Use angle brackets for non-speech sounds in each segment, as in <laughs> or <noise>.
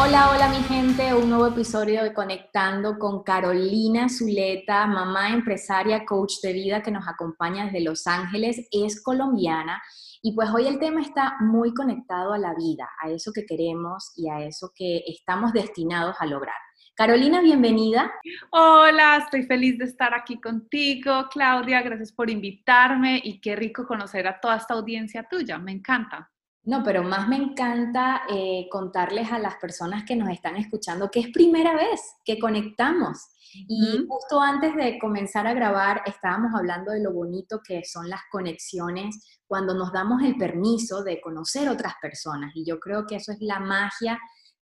Hola, hola mi gente, un nuevo episodio de Conectando con Carolina Zuleta, mamá empresaria, coach de vida que nos acompaña desde Los Ángeles, es colombiana y pues hoy el tema está muy conectado a la vida, a eso que queremos y a eso que estamos destinados a lograr. Carolina, bienvenida. Hola, estoy feliz de estar aquí contigo, Claudia, gracias por invitarme y qué rico conocer a toda esta audiencia tuya, me encanta. No, pero más me encanta eh, contarles a las personas que nos están escuchando que es primera vez que conectamos. Y justo antes de comenzar a grabar estábamos hablando de lo bonito que son las conexiones cuando nos damos el permiso de conocer otras personas. Y yo creo que eso es la magia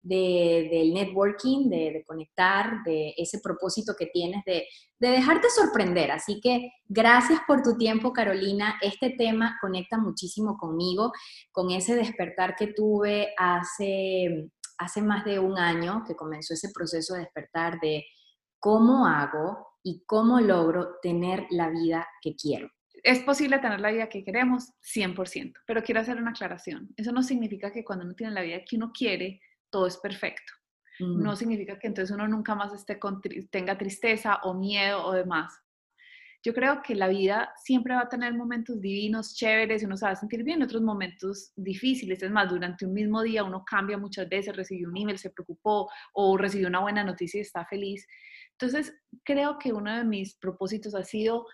del networking, de, conectar, de ese propósito que tienes de, de, dejarte sorprender. Así que gracias por tu tiempo, Carolina. Este tema conecta muchísimo conmigo, con ese despertar que tuve hace, hace más de un año, que comenzó ese proceso de despertar de cómo hago y cómo logro tener la vida que quiero. Es posible tener la vida que queremos 100%, pero quiero hacer una aclaración. Eso no significa que cuando uno tiene la vida que uno quiere, todo es perfecto. No significa que entonces uno nunca más esté tenga tristeza o miedo o demás. Yo creo que la vida siempre va a tener momentos divinos, chéveres, uno se va a sentir bien, otros momentos difíciles. Es más, durante un mismo día uno cambia muchas veces, recibió un email, se preocupó o recibió una buena noticia y está feliz. Entonces, creo que uno de mis propósitos ha sido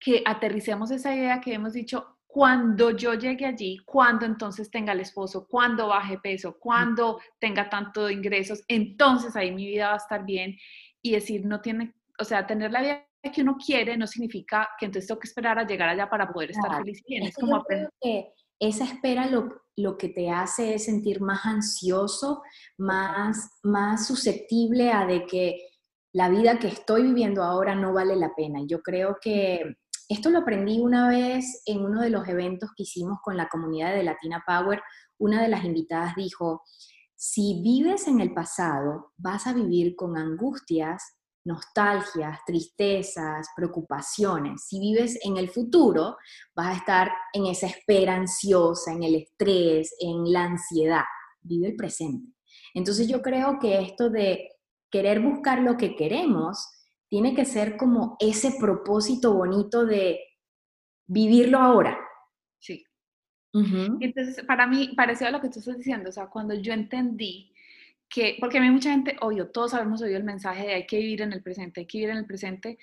que aterricemos esa idea que hemos dicho, cuando yo llegue allí, cuando entonces tenga el esposo, cuando baje peso, cuando tenga tanto ingresos, entonces ahí mi vida va a estar bien. Y decir, no tiene, o sea, tener la vida que uno quiere no significa que entonces tengo que esperar a llegar allá para poder estar feliz y bien. Es, como que esa espera lo, lo, que te hace es sentir más ansioso, más, más susceptible a de que la vida que estoy viviendo ahora no vale la pena. Yo creo que esto lo aprendí una vez en uno de los eventos que hicimos con la comunidad de Latina Power. Una de las invitadas dijo, si vives en el pasado, vas a vivir con angustias, nostalgias, tristezas, preocupaciones. Si vives en el futuro, vas a estar en esa espera ansiosa, en el estrés, en la ansiedad. Vive el presente. Entonces yo creo que esto de querer buscar lo que queremos tiene que ser como ese propósito bonito de vivirlo ahora. Sí. Entonces, para mí, parecido a lo que tú estás diciendo, o sea, cuando yo entendí que, porque a mí mucha gente, obvio, todos habíamos oído el mensaje de hay que vivir en el presente, hay que vivir en el presente,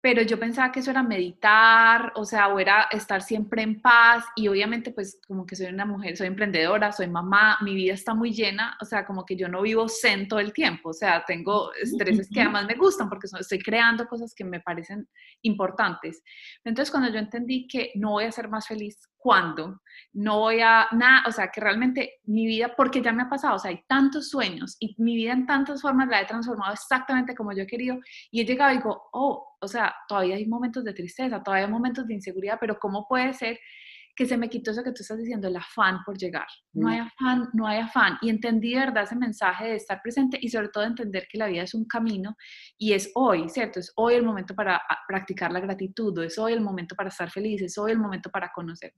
pero yo pensaba que eso era meditar, o sea, o era estar siempre en paz y obviamente pues como que soy una mujer, soy emprendedora, soy mamá, mi vida está muy llena, o sea, como que yo no vivo zen todo el tiempo, o sea, tengo estreses que además me gustan porque estoy creando cosas que me parecen importantes. Entonces cuando yo entendí que no voy a ser más feliz cuando no voy a nada, o sea, que realmente mi vida, porque ya me ha pasado, o sea, hay tantos sueños y mi vida en tantas formas la he transformado exactamente como yo he querido. Y he llegado y digo, oh, o sea, todavía hay momentos de tristeza, todavía hay momentos de inseguridad, pero ¿cómo puede ser que se me quitó eso que tú estás diciendo, el afán por llegar. No hay afán, no hay afán. Y entendí de verdad ese mensaje de estar presente y sobre todo entender que la vida es un camino y es hoy, ¿cierto? Es hoy el momento para ah, practicar la gratitud, es hoy el momento para estar feliz, es hoy el momento para conocer.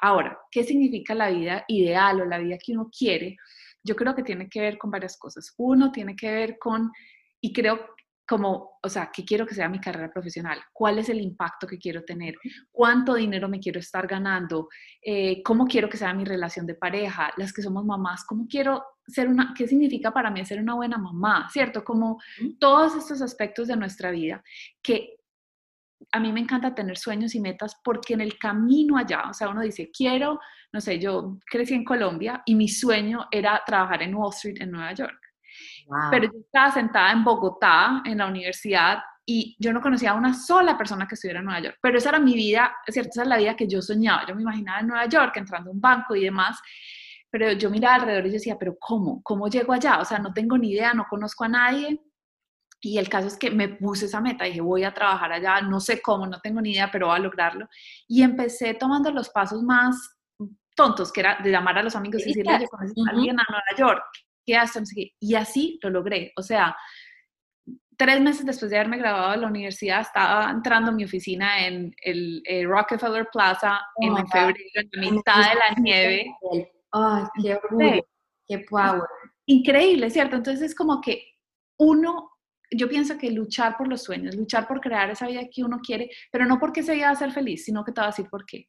Ahora, ¿qué significa la vida ideal o la vida que uno quiere? Yo creo que tiene que ver con varias cosas. Uno tiene que ver con, y creo como, o sea, ¿qué quiero que sea mi carrera profesional? ¿Cuál es el impacto que quiero tener? ¿Cuánto dinero me quiero estar ganando? Eh, ¿Cómo quiero que sea mi relación de pareja? Las que somos mamás, ¿cómo quiero ser una, qué significa para mí ser una buena mamá? ¿Cierto? Como todos estos aspectos de nuestra vida que a mí me encanta tener sueños y metas porque en el camino allá, o sea, uno dice, quiero, no sé, yo crecí en Colombia y mi sueño era trabajar en Wall Street en Nueva York. Pero yo estaba sentada en Bogotá, en la universidad, y yo no conocía a una sola persona que estuviera en Nueva York. Pero esa era mi vida, ¿cierto? Esa es la vida que yo soñaba. Yo me imaginaba en Nueva York, entrando a un banco y demás. Pero yo miraba alrededor y yo decía, ¿pero cómo? ¿Cómo llego allá? O sea, no tengo ni idea, no conozco a nadie. Y el caso es que me puse esa meta, dije, voy a trabajar allá, no sé cómo, no tengo ni idea, pero voy a lograrlo. Y empecé tomando los pasos más tontos, que era de llamar a los amigos y decirle, oye, conoces a alguien a Nueva York, ¿qué haces? Y así lo logré. O sea, tres meses después de haberme graduado de la universidad, estaba entrando a mi oficina en el eh, Rockefeller Plaza en oh febrero, en la mitad de la nieve. ¡Ay, qué orgullo! ¡Qué power! Increíble, ¿cierto? Entonces es como que uno yo pienso que luchar por los sueños, luchar por crear esa vida que uno quiere, pero no porque se vaya a ser feliz, sino que te va a decir por qué.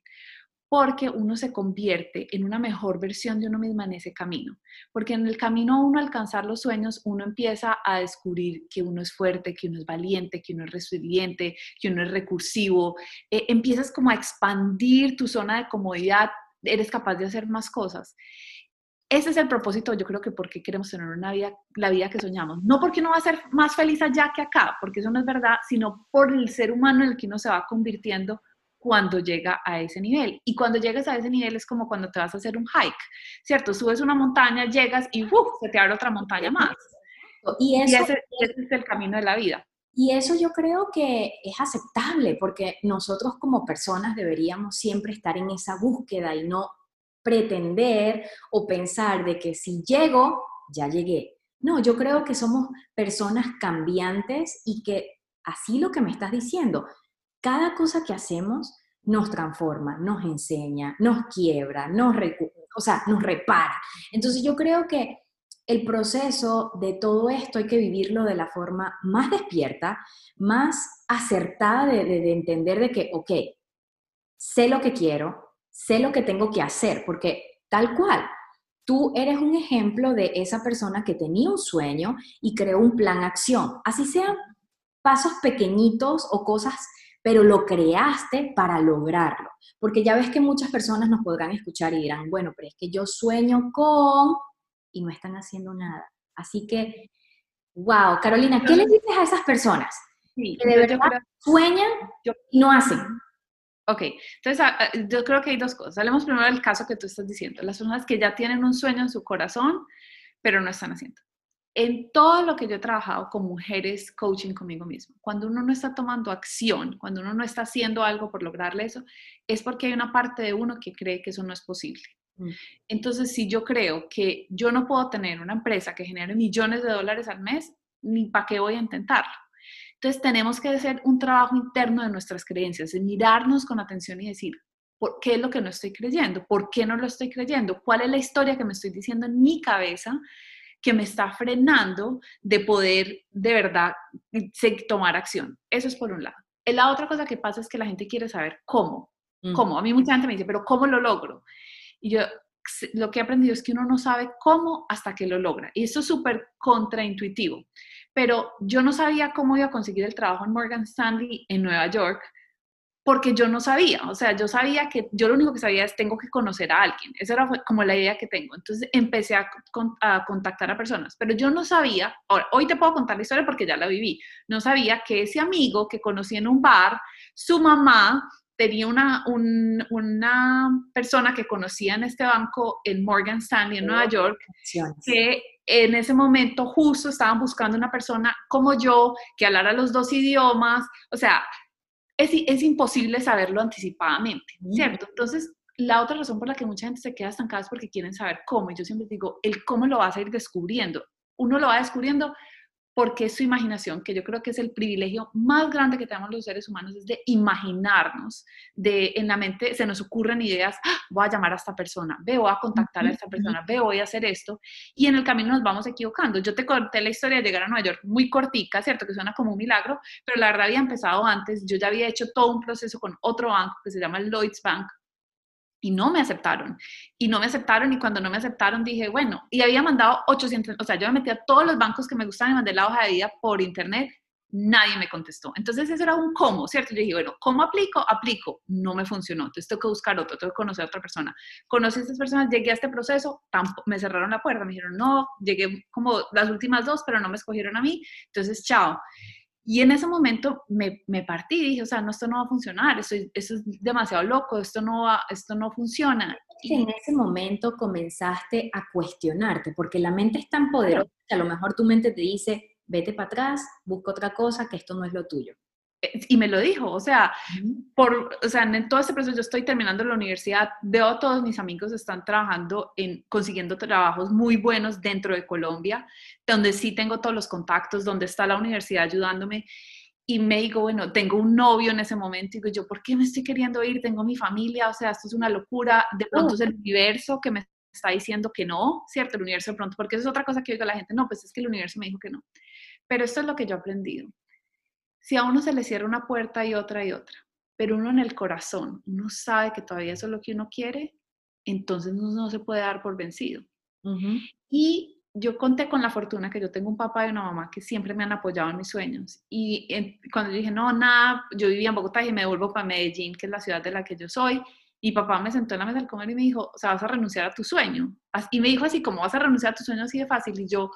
Porque uno se convierte en una mejor versión de uno mismo en ese camino. Porque en el camino a uno alcanzar los sueños, uno empieza a descubrir que uno es fuerte, que uno es valiente, que uno es resiliente, que uno es recursivo. Eh, empiezas como a expandir tu zona de comodidad, eres capaz de hacer más cosas ese es el propósito, yo creo que porque queremos tener una vida, la vida que soñamos. No porque uno va a ser más feliz allá que acá, porque eso no es verdad, sino por el ser humano en el que uno se va convirtiendo cuando llega a ese nivel. Y cuando llegas a ese nivel es como cuando te vas a hacer un hike, ¿cierto? Subes una montaña, llegas y ¡uf! se te abre otra montaña más. Y, eso, ese, ese es el camino de la vida. Y eso yo creo que es aceptable porque nosotros como personas deberíamos siempre estar en esa búsqueda y no pretender o pensar de que si llego, ya llegué. No, yo creo que somos personas cambiantes y que así lo que me estás diciendo, cada cosa que hacemos nos transforma, nos enseña, nos quiebra, nos, o sea, nos repara. Entonces yo creo que el proceso de todo esto hay que vivirlo de la forma más despierta, más acertada de, de entender de que, ok, sé lo que quiero, sé lo que tengo que hacer, porque tal cual, tú eres un ejemplo de esa persona que tenía un sueño y creó un plan acción, así sean pasos pequeñitos o cosas, pero lo creaste para lograrlo, porque ya ves que muchas personas nos podrán escuchar y dirán, bueno, pero es que yo sueño con y no están haciendo nada. Así que, wow, Carolina, ¿qué le dices a esas personas? que de verdad sueñan y no hacen. Ok, entonces ah, ah, yo creo que hay dos cosas. Hablemos primero del caso que tú estás diciendo, las personas que ya tienen un sueño en su corazón, pero no están haciendo. En todo lo que yo he trabajado con mujeres coaching conmigo mismo, cuando uno no está tomando acción, cuando uno no está haciendo algo por lograrle eso, es porque hay una parte de uno que cree que eso no es posible. Mm. Entonces, si yo creo que yo no puedo tener una empresa que genere millones de dólares al mes, ni para qué voy a intentarlo. Entonces tenemos que hacer un trabajo interno de nuestras creencias, de mirarnos con atención y decir, ¿por qué es lo que no estoy creyendo? ¿Por qué no lo estoy creyendo? ¿Cuál es la historia que me estoy diciendo en mi cabeza que me está frenando de poder de verdad tomar acción? Eso es por un lado. La otra cosa que pasa es que la gente quiere saber cómo. ¿Cómo? A mí mucha gente me dice, pero ¿cómo lo logro? Y yo lo que he aprendido es que uno no sabe cómo hasta que lo logra. Y eso es súper contraintuitivo pero yo no sabía cómo iba a conseguir el trabajo en Morgan Stanley en Nueva York porque yo no sabía, o sea, yo sabía que yo lo único que sabía es tengo que conocer a alguien, esa era como la idea que tengo, entonces empecé a, contactar a personas, pero yo no sabía, ahora, hoy te puedo contar la historia porque ya la viví, no sabía que ese amigo que conocí en un bar, su mamá tenía una, una persona que conocía en este banco en Morgan Stanley en Nueva York, que en ese momento justo estaban buscando una persona como yo que hablara los dos idiomas, o sea, es, es imposible saberlo anticipadamente, ¿cierto? Entonces, la otra razón por la que mucha gente se queda estancada es porque quieren saber cómo, y yo siempre digo, el cómo lo vas a ir descubriendo. Uno lo va descubriendo porque es su imaginación, que yo creo que es el privilegio más grande que tenemos los seres humanos, es de imaginarnos, de en la mente se nos ocurren ideas, ¡Ah! voy a llamar a esta persona, veo a contactar a esta persona, veo voy a hacer esto, y en el camino nos vamos equivocando. Yo te conté la historia de llegar a Nueva York muy cortica, ¿cierto? Que suena como un milagro, pero la verdad había empezado antes, yo ya había hecho todo un proceso con otro banco que se llama Lloyds Bank, y no me aceptaron. Y no me aceptaron y cuando no me aceptaron dije, bueno, y había mandado 800, o sea, yo me metí a todos los bancos que me gustaban y mandé la hoja de vida por internet, nadie me contestó. Entonces eso era un cómo, ¿cierto? Yo dije, bueno, ¿cómo aplico? Aplico. No me funcionó. Entonces tengo que buscar otro, tengo que conocer a otra persona. Conocí a estas personas, llegué a este proceso, me cerraron la puerta, me dijeron, no, llegué como las últimas dos, pero no me escogieron a mí. Entonces, chao. Y en ese momento me, me partí, dije, o sea, no, esto no va a funcionar, esto, esto, es demasiado loco, esto no, va, esto no funciona. Y en ese momento comenzaste a cuestionarte, porque la mente es tan poderosa que a lo mejor tu mente te dice, vete para atrás, busca otra cosa, que esto no es lo tuyo. Y me lo dijo, o sea, por, o sea, en todo este proceso yo estoy terminando la universidad, veo a todos mis amigos están trabajando en consiguiendo trabajos muy buenos dentro de Colombia, donde sí tengo todos los contactos, donde está la universidad ayudándome y me digo, bueno, tengo un novio en ese momento y digo yo, ¿por qué me estoy queriendo ir? Tengo mi familia, o sea, esto es una locura, de pronto es el universo que me está diciendo que no, ¿cierto? El universo de pronto, porque eso es otra cosa que oigo a la gente, no, pues es que el universo me dijo que no. Pero esto es lo que yo he aprendido si a uno se le cierra una puerta y otra y otra, pero uno en el corazón, uno sabe que todavía eso es lo que uno quiere, entonces no, se puede dar por vencido. Y yo conté con la fortuna que yo tengo un papá y una mamá que siempre me han apoyado en mis sueños. Y cuando yo dije, no, nada, yo vivía en Bogotá y me devuelvo para Medellín, que es la ciudad de la que yo soy, y papá me sentó en la mesa del comer y me dijo, o sea, vas a renunciar a tu sueño. Y me dijo así, ¿cómo vas a renunciar a tu sueño así de fácil? Y yo,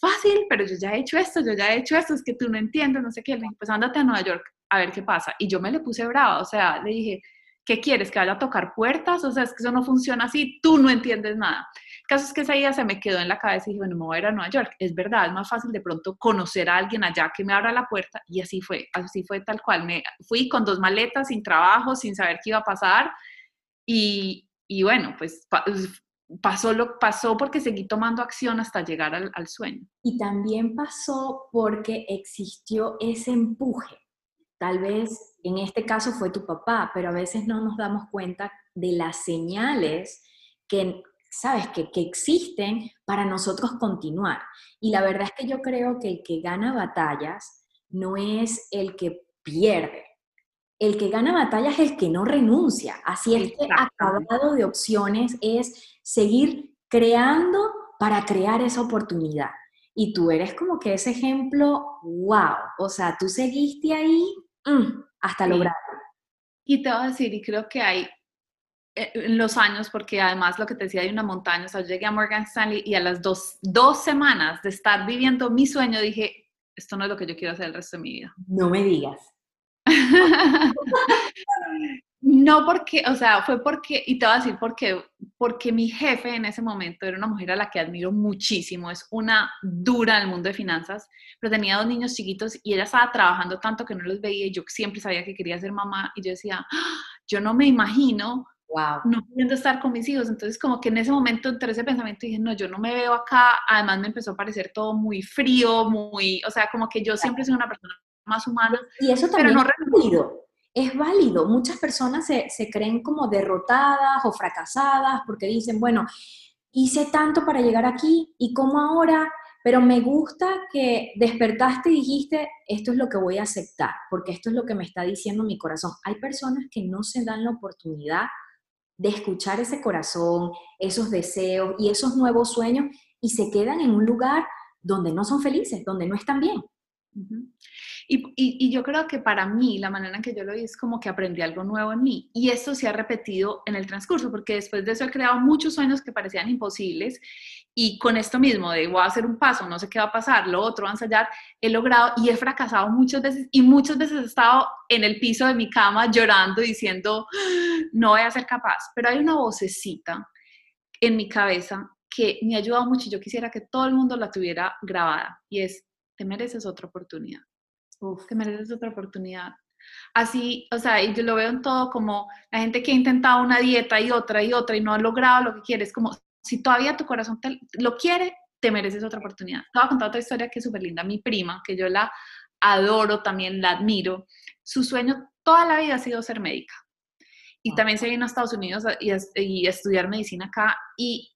fácil, pero yo ya he hecho esto, yo ya he hecho esto, es que tú no entiendes, no sé qué. Le dije, pues ándate a Nueva York a ver qué pasa. Y yo me le puse brava, o sea, le dije, ¿qué quieres? ¿Que vaya a tocar puertas? O sea, es que eso no funciona así, tú no entiendes nada. El caso es que esa idea se me quedó en la cabeza y dije, bueno, me voy a ir a Nueva York. Es verdad, es más fácil de pronto conocer a alguien allá que me abra la puerta. Y así fue, así fue tal cual. Me fui con dos maletas, sin trabajo, sin saber qué iba a pasar y, y bueno, pues pasó, lo, pasó porque seguí tomando acción hasta llegar al, al sueño. Y también pasó porque existió ese empuje. Tal vez en este caso fue tu papá, pero a veces no nos damos cuenta de las señales que, sabes, que, que, existen para nosotros continuar. Y la verdad es que yo creo que el que gana batallas no es el que pierde, el que gana batallas es el que no renuncia. Así es que acabado de opciones es seguir creando para crear esa oportunidad. Y tú eres como que ese ejemplo, wow, o sea, tú seguiste ahí mm, hasta lograrlo. Y te voy a decir, y creo que hay eh, en los años, porque además lo que te decía, hay una montaña, o sea, yo llegué a Morgan Stanley y a las dos, dos semanas de estar viviendo mi sueño dije, esto no es lo que yo quiero hacer el resto de mi vida. No me digas. No porque, o sea, fue porque, y te voy a decir por qué, porque mi jefe en ese momento era una mujer a la que admiro muchísimo, es una dura en el mundo de finanzas, pero tenía dos niños chiquitos y ella estaba trabajando tanto que no los veía y yo siempre sabía que quería ser mamá y yo decía, ¡Ah! yo no me imagino Wow. no pudiendo estar con mis hijos. Entonces, como que en ese momento entre ese pensamiento dije, no, yo no me veo acá. Además, me empezó a parecer todo muy frío, muy, o sea, como que yo siempre soy una persona más humana. Y eso también es válido. Es válido. Muchas personas se, se creen como derrotadas o fracasadas porque dicen, bueno, hice tanto para llegar aquí y como ahora, pero me gusta que despertaste y dijiste, esto es lo que voy a aceptar, porque esto es lo que me está diciendo mi corazón. Hay personas que no se dan la oportunidad de escuchar ese corazón, esos deseos y esos nuevos sueños y se quedan en un lugar donde no son felices, donde no están bien. Y, y, yo creo que para mí la manera en que yo lo vi es como que aprendí algo nuevo en mí. Y esto se ha repetido en el transcurso, porque después de eso he creado muchos sueños que parecían imposibles. Y con esto mismo de voy a hacer un paso, no sé qué va a pasar, lo otro, va a ensayar, he logrado y he fracasado muchas veces. Y muchas veces he estado en el piso de mi cama llorando, diciendo, no voy a ser capaz. Pero hay una vocecita en mi cabeza que me ha ayudado mucho y yo quisiera que todo el mundo la tuviera grabada. Y es, te mereces otra oportunidad. Uf, te mereces otra oportunidad. Así, o sea, y yo lo veo en todo como la gente que ha intentado una dieta y otra y otra y no ha logrado lo que quiere. Es como, si todavía tu corazón te, lo quiere, te mereces otra oportunidad. Te voy a contar otra historia que es súper linda. Mi prima, que yo la adoro, también la admiro, su sueño toda la vida ha sido ser médica. Y también se vino a Estados Unidos y, y estudiar medicina acá. Y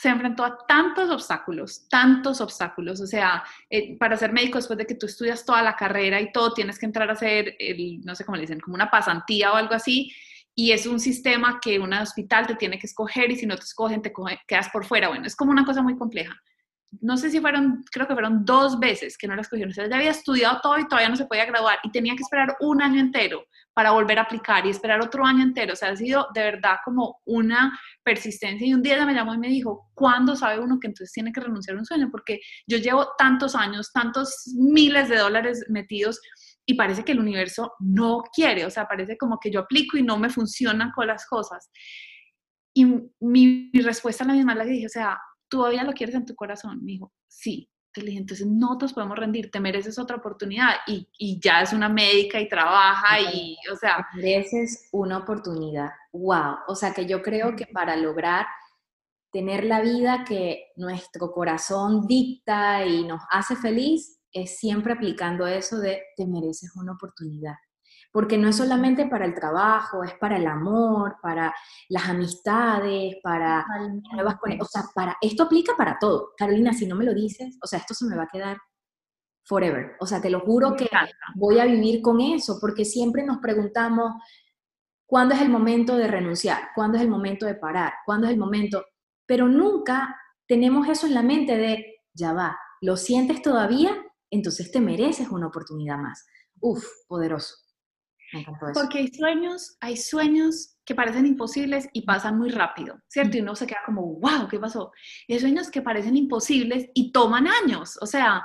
se enfrentó a tantos obstáculos, tantos obstáculos. O sea, eh, para ser médico, después de que tú estudias toda la carrera y todo, tienes que entrar a hacer, el, no sé cómo le dicen, como una pasantía o algo así. Y es un sistema que un hospital te tiene que escoger y si no te escogen, te quedas por fuera. Bueno, es como una cosa muy compleja. No sé si fueron, creo que fueron dos veces que no la escogieron. O sea, ya había estudiado todo y todavía no se podía graduar y tenía que esperar un año entero para volver a aplicar y esperar otro año entero. O sea, ha sido de verdad como una persistencia. Y un día ella me llamó y me dijo, ¿cuándo sabe uno que entonces tiene que renunciar a un sueño? Porque yo llevo tantos años, tantos miles de dólares metidos y parece que el universo no quiere. O sea, parece como que yo aplico y no me funcionan con las cosas. Y mi, respuesta a la misma la que dije, o sea, ¿todavía lo quieres en tu corazón? Me dijo, sí. entonces no te podemos rendir, te mereces otra oportunidad y, y, ya es una médica y trabaja y, o sea... mereces una oportunidad, wow, o sea que yo creo que para lograr tener la vida que nuestro corazón dicta y nos hace feliz, es siempre aplicando eso de te mereces una oportunidad porque no es solamente para el trabajo, es para el amor, para las amistades, para nuevas conexiones, o sea, para, esto aplica para todo. Carolina, si no me lo dices, o sea, esto se me va a quedar forever. O sea, te lo juro que voy a vivir con eso, porque siempre nos preguntamos, ¿cuándo es el momento de renunciar? ¿Cuándo es el momento de parar? ¿Cuándo es el momento? Pero nunca tenemos eso en la mente de, ya va, ¿lo sientes todavía? Entonces te mereces una oportunidad más. Uf, poderoso. Porque hay sueños, hay sueños que parecen imposibles y pasan muy rápido, ¿cierto? Y uno se queda como, wow, ¿qué pasó? Y hay sueños que parecen imposibles y toman años. O sea,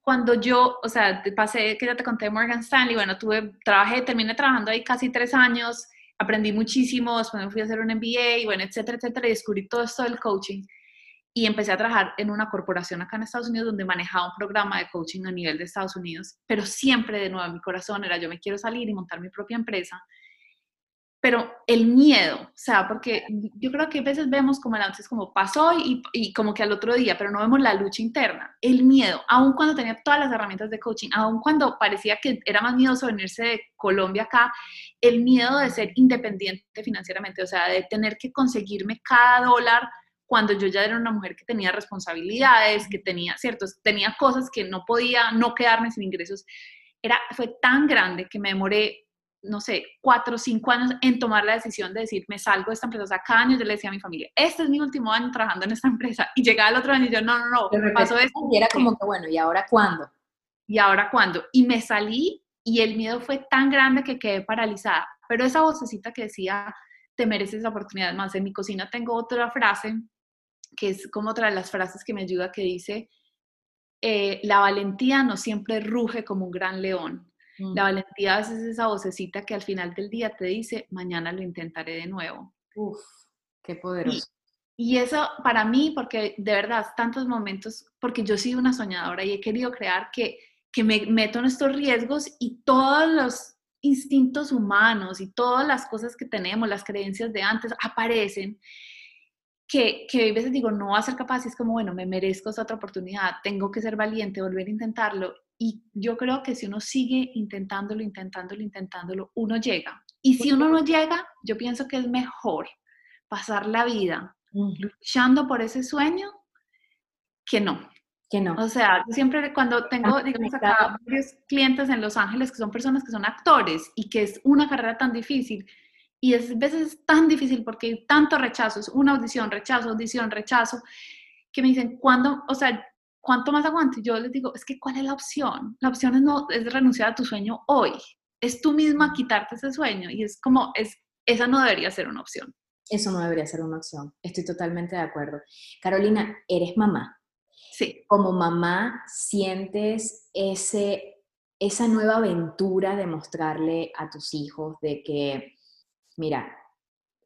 cuando yo, o sea, pasé, que ya te conté Morgan Stanley, bueno, tuve, trabajé, terminé trabajando ahí casi tres años, aprendí muchísimo, después me fui a hacer un MBA y bueno, etcétera, etcétera, y descubrí todo esto del coaching y empecé a trabajar en una corporación acá en Estados Unidos donde manejaba un programa de coaching a nivel de Estados Unidos, pero siempre de nuevo en mi corazón era yo me quiero salir y montar mi propia empresa. Pero el miedo, o sea, porque yo creo que a veces vemos como el antes como pasó y, y como que al otro día, pero no vemos la lucha interna. El miedo, aun cuando tenía todas las herramientas de coaching, aun cuando parecía que era más miedoso venirse de Colombia acá, el miedo de ser independiente financieramente, o sea, de tener que conseguirme cada dólar cuando yo ya era una mujer que tenía responsabilidades, que tenía, ciertos, tenía cosas que no podía no quedarme sin ingresos, era, fue tan grande que me demoré, no sé, cuatro o cinco años en tomar la decisión de decir, me salgo de esta empresa. O sea, cada año yo le decía a mi familia, este es mi último año trabajando en esta empresa. Y llegaba el otro año y yo, no, no, no, pasó esto. Y era como que, bueno, ¿y ahora cuándo? ¿Y ahora cuándo? Y me salí y el miedo fue tan grande que quedé paralizada. Pero esa vocecita que decía, te mereces la oportunidad más. En mi cocina tengo otra frase que es como otra de las frases que me ayuda, que dice, eh, la valentía no siempre ruge como un gran león. La mm. valentía a veces es esa vocecita que al final del día te dice, mañana lo intentaré de nuevo. Uf, qué poderoso. Y, eso para mí, porque de verdad, tantos momentos, porque yo soy una soñadora y he querido crear que, que me meto en estos riesgos y todos los instintos humanos y todas las cosas que tenemos, las creencias de antes, aparecen que, que a veces digo, no va a ser capaz, y es como, bueno, me merezco esa otra oportunidad, tengo que ser valiente, volver a intentarlo. Y yo creo que si uno sigue intentándolo, intentándolo, intentándolo, uno llega. Y si uno no llega, yo pienso que es mejor pasar la vida luchando por ese sueño que no. Que no. O sea, siempre cuando tengo, digamos, acá varios clientes en Los Ángeles que son personas que son actores y que es una carrera tan difícil, y es, a veces es tan difícil porque hay tantos rechazos, una audición, rechazo, audición, rechazo, que me dicen, ¿cuándo, o sea, cuánto más aguante? Yo les digo, es que ¿cuál es la opción? La opción es, no, es renunciar a tu sueño hoy. Es tú misma quitarte ese sueño y es como, es, esa no debería ser una opción. Eso no debería ser una opción. Estoy totalmente de acuerdo. Carolina, eres mamá. Sí. Como mamá, sientes ese, esa nueva aventura de mostrarle a tus hijos de que mira,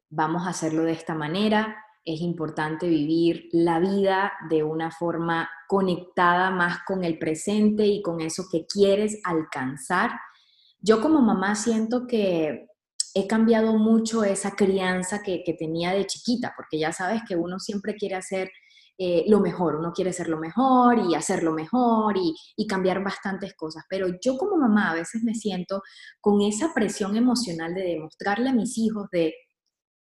vamos a hacerlo de esta manera, es importante vivir la vida de una forma conectada más con el presente y con eso que quieres alcanzar. Yo como mamá siento que he cambiado mucho esa crianza que, tenía de chiquita, porque ya sabes que uno siempre quiere hacer eh, lo mejor, uno quiere ser lo mejor y hacerlo mejor y, y, cambiar bastantes cosas. Pero yo como mamá a veces me siento con esa presión emocional de demostrarle a mis hijos de,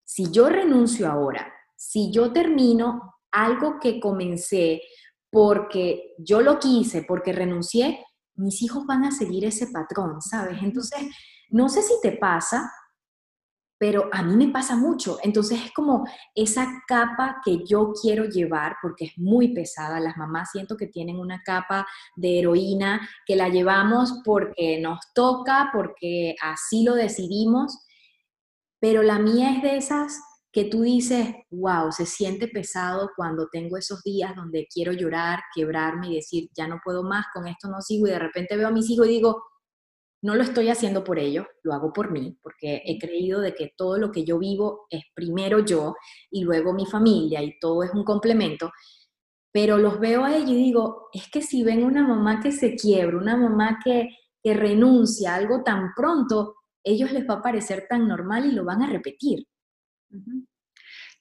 si yo renuncio ahora, si yo termino algo que comencé porque yo lo quise, porque renuncié, mis hijos van a seguir ese patrón, ¿sabes? Entonces, no sé si te pasa, pero a mí me pasa mucho. Entonces es como esa capa que yo quiero llevar, porque es muy pesada. Las mamás siento que tienen una capa de heroína que la llevamos porque nos toca, porque así lo decidimos, pero la mía es de esas que tú dices, wow, se siente pesado cuando tengo esos días donde quiero llorar, quebrarme y decir, ya no puedo más, con esto no sigo, y de repente veo a mis hijos y digo, no lo estoy haciendo por ellos, lo hago por mí, porque he creído de que todo lo que yo vivo es primero yo y luego mi familia y todo es un complemento. pero los veo a ellos y digo, es que si ven una mamá que se quiebra, una mamá que, que renuncia a algo tan pronto, ellos les va a parecer tan normal y lo van a repetir.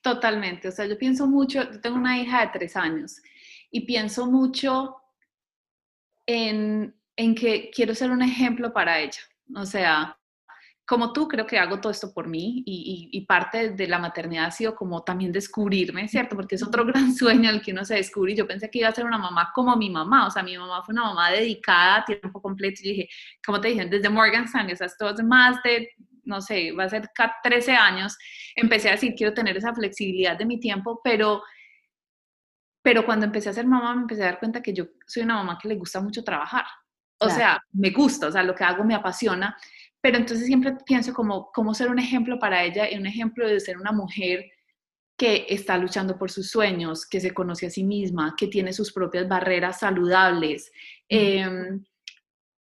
Totalmente, o sea, yo pienso mucho, yo tengo una hija de tres años y pienso mucho en, en que quiero ser un ejemplo para ella. O sea, como tú, creo que hago todo esto por mí y, parte de la maternidad ha sido como también descubrirme, ¿cierto? Porque es otro gran <laughs> sueño el que uno se descubre. Yo pensé que iba a ser una mamá como mi mamá, o sea, mi mamá fue una mamá dedicada a tiempo completo. Y dije, como te dije, desde Morgan Stanley, o sea, esto es más de, no sé, va a ser 13 años, empecé a decir, quiero tener esa flexibilidad de mi tiempo, pero pero cuando empecé a ser mamá me empecé a dar cuenta que yo soy una mamá que le gusta mucho trabajar. O sea, me gusta, o sea, lo que hago me apasiona, pero entonces siempre pienso como cómo ser un ejemplo para ella y un ejemplo de ser una mujer que está luchando por sus sueños, que se conoce a sí misma, que tiene sus propias barreras saludables, em,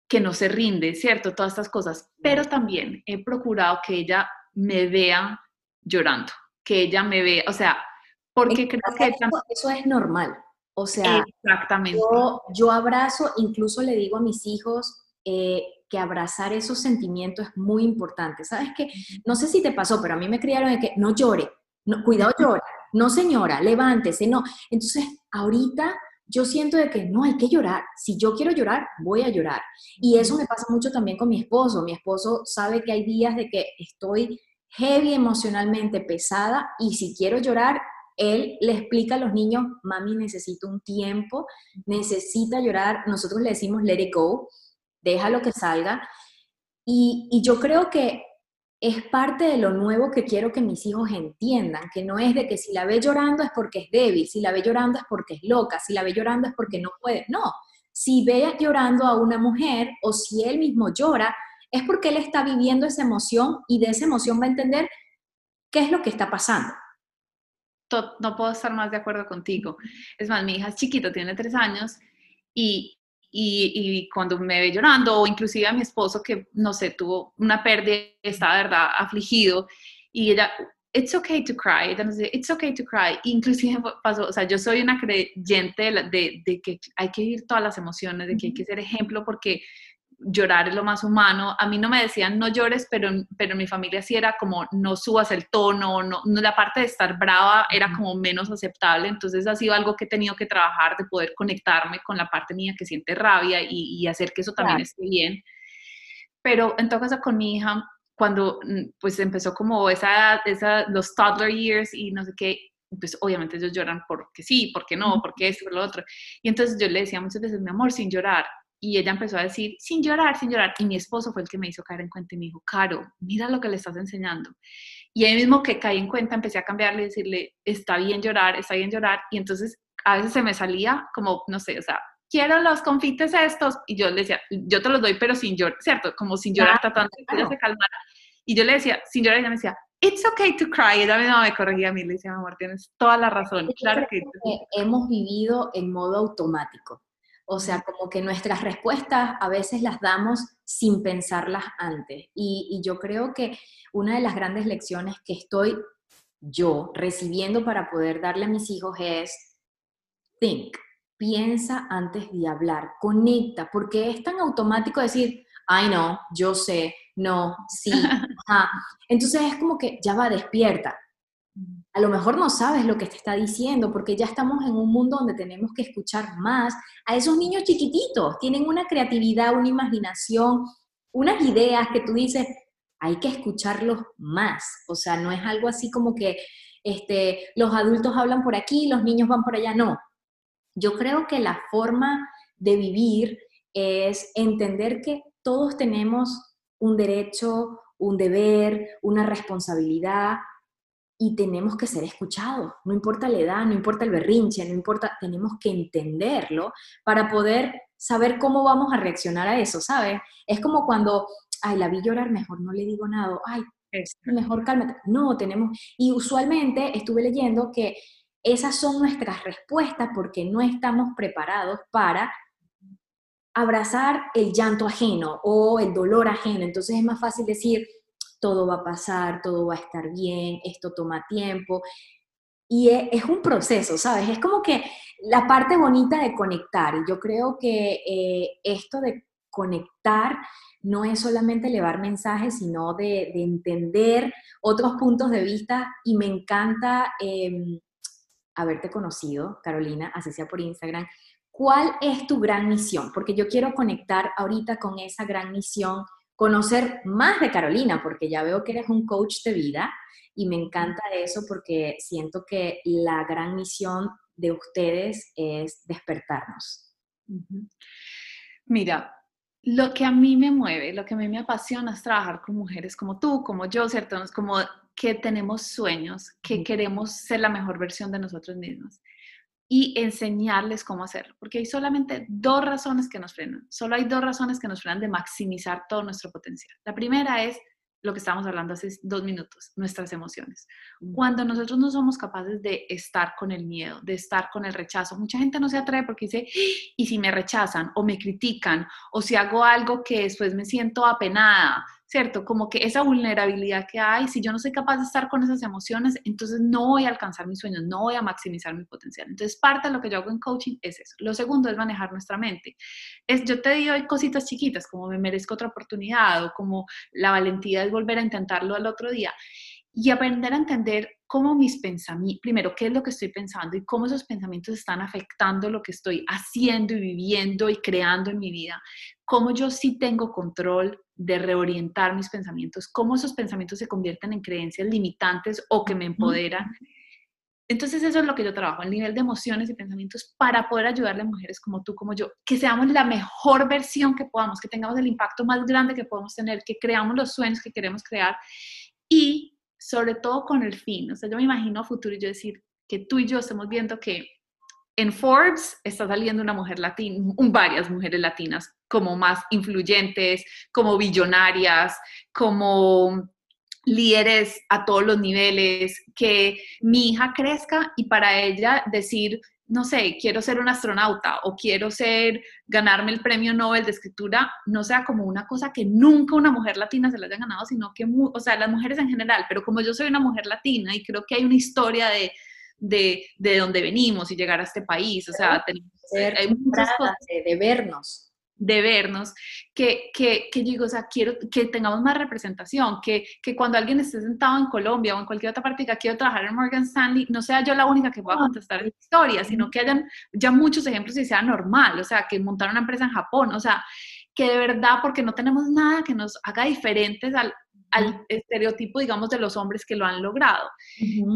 que no se rinde, ¿cierto? Todas estas cosas. Pero también he procurado que ella me vea llorando, que ella me vea, o sea, porque creo que... Eso, es normal. O sea, Exactamente. Yo, abrazo, incluso le digo a mis hijos, eh, que abrazar esos sentimientos es muy importante. ¿Sabes qué? No sé si te pasó, pero a mí me criaron de que no llore, no, cuidado llora, no señora, levántese, no. Entonces, ahorita yo siento de que no hay que llorar. Si yo quiero llorar, voy a llorar. Y eso me pasa mucho también con mi esposo. Mi esposo sabe que hay días de que estoy heavy emocionalmente pesada y si quiero llorar, él le explica a los niños, mami necesito un tiempo, necesita llorar. Nosotros le decimos let it go déjalo que salga. Y, y yo creo que es parte de lo nuevo que quiero que mis hijos entiendan, que no es de que si la ve llorando es porque es débil, si la ve llorando es porque es loca, si la ve llorando es porque no puede. No, si ve llorando a una mujer o si él mismo llora, es porque él está viviendo esa emoción y de esa emoción va a entender qué es lo que está pasando. No puedo estar más de acuerdo contigo. Es más, mi hija es chiquita, tiene tres años y y, cuando me ve llorando, o inclusive a mi esposo que, no sé, tuvo una pérdida, está, verdad, afligido, y ella, it's okay to cry, ella nos dice, it's okay to cry, inclusive <laughs> pasó, o sea, yo soy una creyente de, de, que hay que vivir todas las emociones, de que hay que ser ejemplo, porque llorar es lo más humano. A mí no me decían no llores, pero, pero en mi familia sí era como no subas el tono, no, la parte de estar brava era como menos aceptable. Entonces ha sido algo que he tenido que trabajar de poder conectarme con la parte mía que siente rabia y, hacer que eso también esté bien. Pero en todo caso con mi hija, cuando mm, pues empezó como esa, esa, los toddler years y no sé qué, pues obviamente ellos lloran porque sí, porque no, porque esto, por lo otro. Y entonces yo le decía muchas veces, mi amor, sin llorar, y ella empezó a decir, sin llorar, sin llorar. Y mi esposo fue el que me hizo caer en cuenta y me dijo, Caro, mira lo que le estás enseñando. Y ahí mismo que caí en cuenta, empecé a cambiarle y decirle, está bien llorar, está bien llorar. Y entonces a veces se me salía como, no sé, o sea, quiero los confites estos. Y yo le decía, yo te los doy, pero sin llorar, ¿cierto? Como sin llorar, tratando de que ella se calmara. Y yo le decía, sin llorar, ella me decía, it's okay to cry. Ella misma me corregía a mí, le decía, amor, tienes toda la razón. Claro que... Hemos vivido en modo automático. O sea, como que nuestras respuestas a veces las damos sin pensarlas antes. Y, yo creo que una de las grandes lecciones que estoy yo recibiendo para poder darle a mis hijos es think, piensa antes de hablar, conecta, porque es tan automático decir, ay no, yo sé, no, sí, <laughs> Entonces es como que ya va, despierta, a lo mejor no sabes lo que te está diciendo porque ya estamos en un mundo donde tenemos que escuchar más a esos niños chiquititos. Tienen una creatividad, una imaginación, unas ideas que tú dices, hay que escucharlos más. O sea, no es algo así como que este, los adultos hablan por aquí, los niños van por allá. No. Yo creo que la forma de vivir es entender que todos tenemos un derecho, un deber, una responsabilidad y tenemos que ser escuchados, no importa la edad, no importa el berrinche, no importa, tenemos que entenderlo para poder saber cómo vamos a reaccionar a eso, ¿sabes? Es como cuando, ay, la vi llorar, mejor no le digo nada, ay, mejor cálmate. No, tenemos, y usualmente estuve leyendo que esas son nuestras respuestas porque no estamos preparados para abrazar el llanto ajeno o el dolor ajeno. Entonces es más fácil decir, todo va a pasar, todo va a estar bien, esto toma tiempo. Y e, es un proceso, ¿sabes? Es como que la parte bonita de conectar. Y yo creo que eh, esto de conectar no es solamente elevar mensajes, sino de, entender otros puntos de vista. Y me encanta em, haberte conocido, Carolina, así sea por Instagram. ¿Cuál es tu gran misión? Porque yo quiero conectar ahorita con esa gran misión, conocer más de Carolina, porque ya veo que eres un coach de vida y me encanta eso porque siento que la gran misión de ustedes es despertarnos. Mira, lo que a mí me mueve, lo que a mí me apasiona es trabajar con mujeres como tú, como yo, ¿cierto? Como que tenemos sueños, que queremos ser la mejor versión de nosotros mismos y enseñarles cómo hacerlo, porque hay solamente dos razones que nos frenan, solo hay dos razones que nos frenan de maximizar todo nuestro potencial. La primera es lo que estábamos hablando hace dos minutos, nuestras emociones. Cuando nosotros no somos capaces de estar con el miedo, de estar con el rechazo, mucha gente no se atreve porque dice, ¡Ah! ¿y si me rechazan o me critican o si hago algo que después me siento apenada? ¿Cierto? Como que esa vulnerabilidad que hay, si yo no soy capaz de estar con esas emociones, entonces no voy a alcanzar mis sueños, no voy a maximizar mi potencial. Entonces, parte de lo que yo hago en coaching es eso. Lo segundo es manejar nuestra mente. Es, yo te digo cositas chiquitas, como me merezco otra oportunidad o como la valentía es volver a intentarlo al otro día y aprender a entender cómo mis pensamientos, primero, qué es lo que estoy pensando y cómo esos pensamientos están afectando lo que estoy haciendo y viviendo y creando en mi vida, cómo yo sí tengo control de reorientar mis pensamientos, cómo esos pensamientos se convierten en creencias limitantes o que me empoderan. Entonces eso es lo que yo trabajo, el nivel de emociones y pensamientos para poder ayudarle a mujeres como tú, como yo, que seamos la mejor versión que podamos, que tengamos el impacto más grande que podemos tener, que creamos los sueños que queremos crear y sobre todo con el fin. O sea, yo me imagino a futuro yo decir que tú y yo estamos viendo que en Forbes está saliendo una mujer latina, varias mujeres latinas como más influyentes, como billonarias, como líderes a todos los niveles, que mi hija crezca y para ella decir, no sé, quiero ser un astronauta o quiero ser, ganarme el premio Nobel de escritura, no sea como una cosa que nunca una mujer latina se la haya ganado, sino que, o sea, las mujeres en general, pero como yo soy una mujer latina y creo que hay una historia de, de, de dónde venimos y llegar a este país, o sea, tenemos, hay muchas cosas. de vernos de vernos, que, que, que, digo, o sea, quiero que tengamos más representación, que, que, cuando alguien esté sentado en Colombia o en cualquier otra parte que quiero trabajar en Morgan Stanley, no sea yo la única que pueda contestar la historia, sino que hayan ya muchos ejemplos y sea normal, o sea, que montar una empresa en Japón, o sea, que de verdad, porque no tenemos nada que nos haga diferentes al, al estereotipo, digamos, de los hombres que lo han logrado.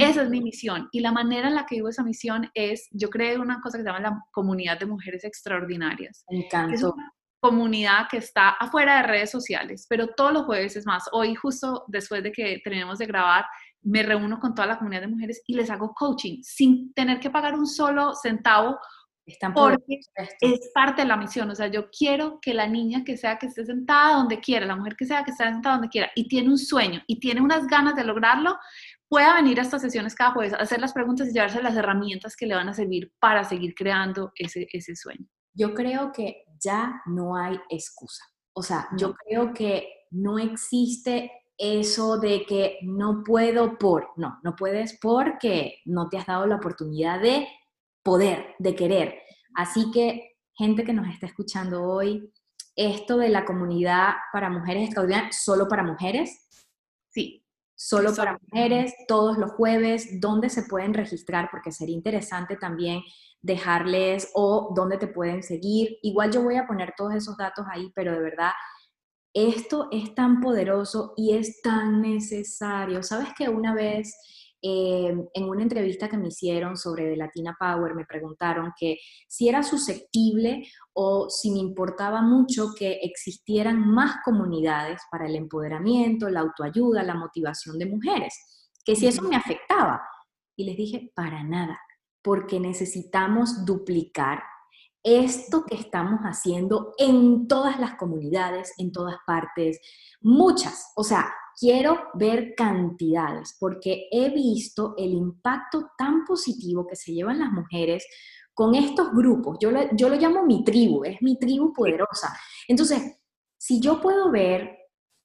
Esa es mi misión. Y la manera en la que vivo esa misión es, yo creo una cosa que se llama la comunidad de mujeres extraordinarias. Me encantó comunidad que está afuera de redes sociales, pero todos los jueves es más. Hoy justo después de que terminemos de grabar, me reúno con toda la comunidad de mujeres y les hago coaching sin tener que pagar un solo centavo porque es parte de la misión. O sea, yo quiero que la niña que sea que esté sentada donde quiera, la mujer que sea que esté sentada donde quiera y tiene un sueño y tiene unas ganas de lograrlo, pueda venir a estas sesiones cada jueves, hacer las preguntas y llevarse las herramientas que le van a servir para seguir creando ese, ese sueño. Yo creo que ya no hay excusa. O sea, yo creo que no existe eso de que no puedo por, no, no puedes porque no te has dado la oportunidad de poder, de querer. Así que, gente que nos está escuchando hoy, esto de la comunidad para mujeres extraordinarias, solo para mujeres. Sí. Solo para mujeres, todos los jueves, ¿dónde se pueden registrar? Porque sería interesante también dejarles o dónde te pueden seguir. Igual yo voy a poner todos esos datos ahí, pero de verdad, esto es tan poderoso y es tan necesario. Sabes que una vez eh, en una entrevista que me hicieron sobre Latina Power me preguntaron que si era susceptible o si me importaba mucho que existieran más comunidades para el empoderamiento, la autoayuda, la motivación de mujeres, que si eso me afectaba. Y les dije, para nada porque necesitamos duplicar esto que estamos haciendo en todas las comunidades, en todas partes, muchas. O sea, quiero ver cantidades porque he visto el impacto tan positivo que se llevan las mujeres con estos grupos. Yo lo, yo lo llamo mi tribu, es mi tribu poderosa. Entonces, si yo puedo ver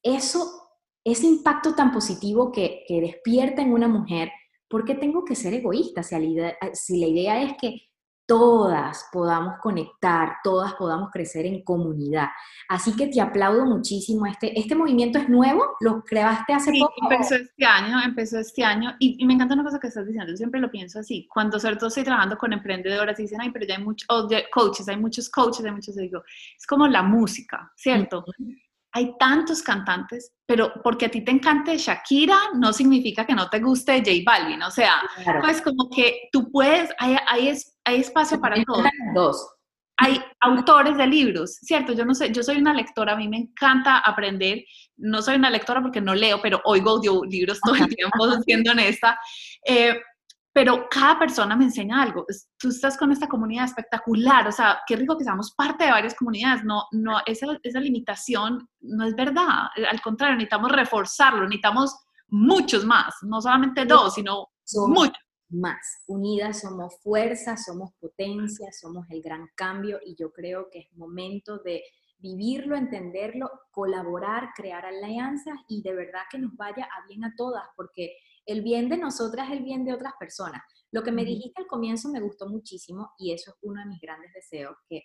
eso, ese impacto tan positivo que, que despierta en una mujer, ¿por qué tengo que ser egoísta? Si la, idea, si la idea es que todas podamos conectar, todas podamos crecer en comunidad. Así que te aplaudo muchísimo. Este, este movimiento es nuevo, lo creaste hace sí, poco. Empezó este año, empezó este año y, me encanta una cosa que estás diciendo, yo siempre lo pienso así, cuando sobre todo estoy trabajando con emprendedoras y dicen, ay, pero ya hay muchos coaches, hay muchos coaches, hay muchos, digo, es como la música, ¿cierto? hay tantos cantantes, pero porque a ti te encante Shakira no significa que no te guste J Balvin, o sea, pues como que tú puedes, hay, hay, hay espacio para todos. Dos. Hay autores de libros, ¿cierto? Yo no sé, yo soy una lectora, a mí me encanta aprender, no soy una lectora porque no leo, pero oigo libros todo el tiempo, <laughs> siendo honesta. Eh, pero cada persona me enseña algo. Tú estás con esta comunidad espectacular, o sea, qué rico que seamos parte de varias comunidades. No, no, esa, esa limitación no es verdad. Al contrario, necesitamos reforzarlo, necesitamos muchos más, no solamente dos, sino muchos más. Unidas somos fuerza, somos potencia, somos el gran cambio y yo creo que es momento de vivirlo, entenderlo, colaborar, crear alianzas y de verdad que nos vaya a bien a todas, porque el bien de nosotras es el bien de otras personas. Lo que me dijiste al comienzo me gustó muchísimo y eso es uno de mis grandes deseos, que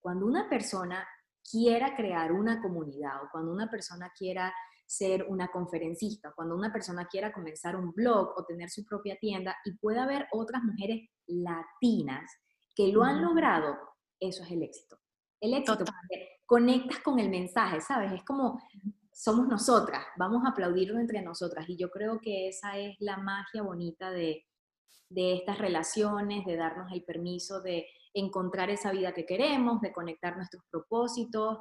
cuando una persona quiera crear una comunidad o cuando una persona quiera ser una conferencista, cuando una persona quiera comenzar un blog o tener su propia tienda y pueda haber otras mujeres latinas que lo han logrado, eso es el éxito. El éxito, porque conectas con el mensaje, ¿sabes? Es como somos nosotras, vamos a aplaudirlo entre nosotras. Y yo creo que esa es la magia bonita de, estas relaciones, de darnos el permiso de encontrar esa vida que queremos, de conectar nuestros propósitos.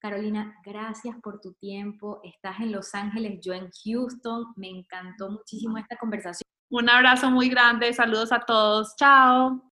Carolina, gracias por tu tiempo. Estás en Los Ángeles, yo en Houston. Me encantó muchísimo esta conversación. Un abrazo muy grande, saludos a todos. Chao.